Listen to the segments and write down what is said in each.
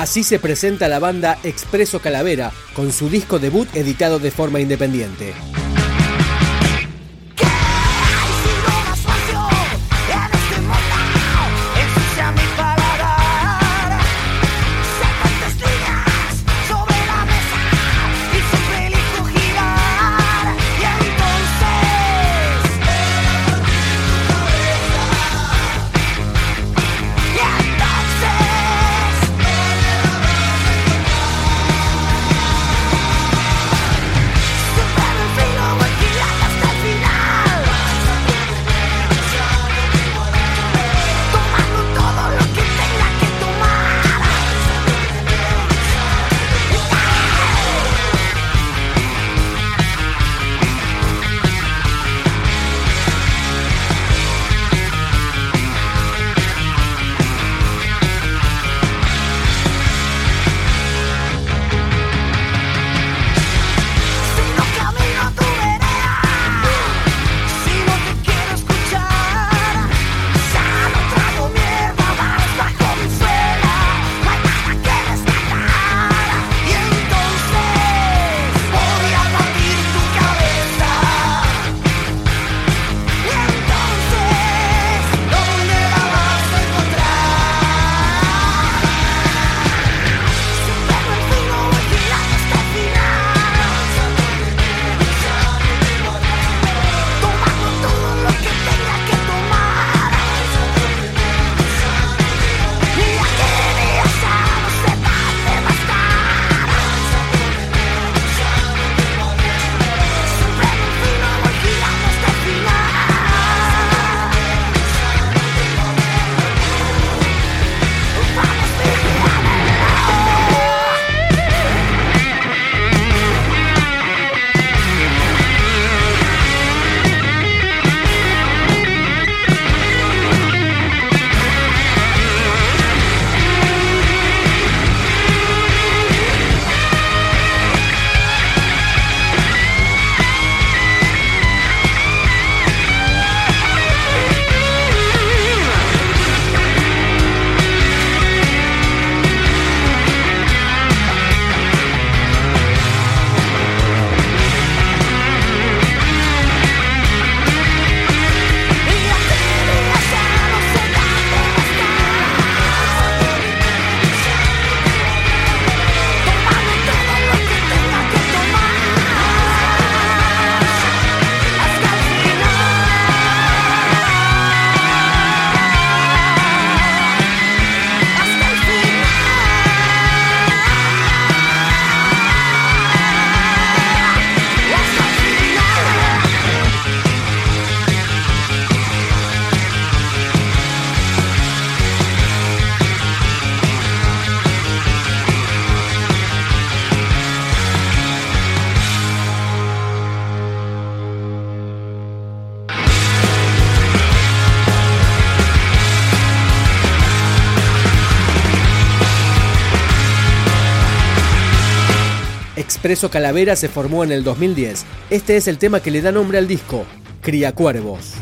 Así se presenta la banda Expreso Calavera con su disco debut editado de forma independiente. Expreso Calavera se formó en el 2010. Este es el tema que le da nombre al disco, Cría Cuervos.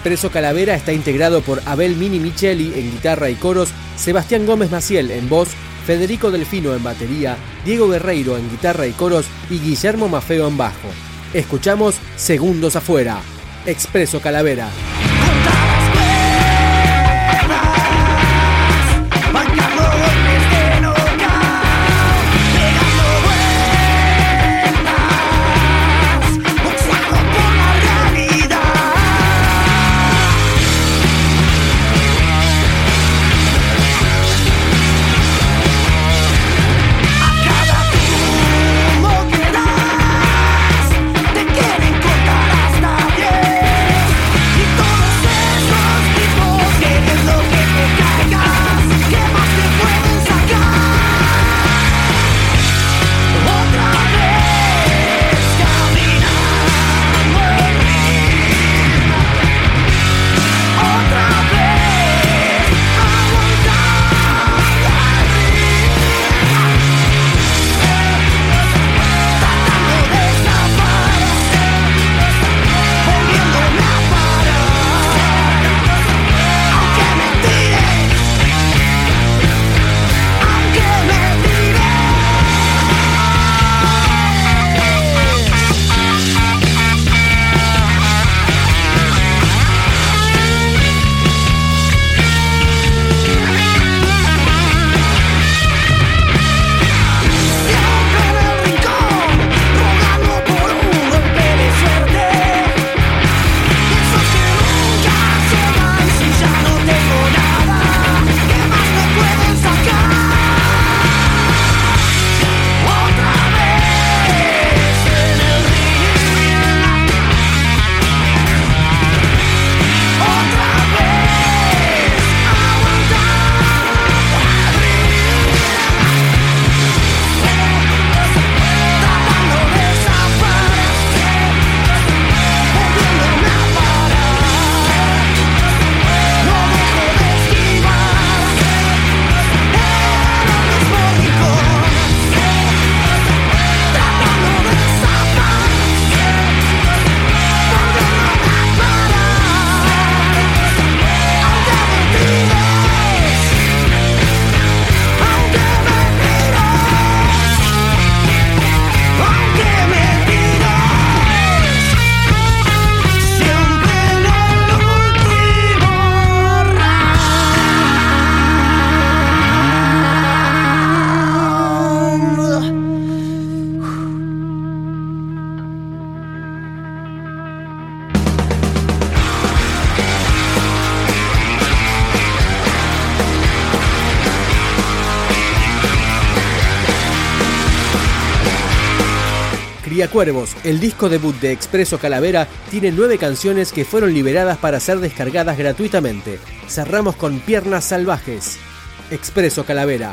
Expreso Calavera está integrado por Abel Mini Micheli en guitarra y coros, Sebastián Gómez Maciel en voz, Federico Delfino en batería, Diego Guerreiro en guitarra y coros y Guillermo Mafeo en bajo. Escuchamos Segundos afuera. Expreso Calavera. Cría Cuervos, el disco debut de Expreso Calavera, tiene nueve canciones que fueron liberadas para ser descargadas gratuitamente. Cerramos con Piernas Salvajes. Expreso Calavera.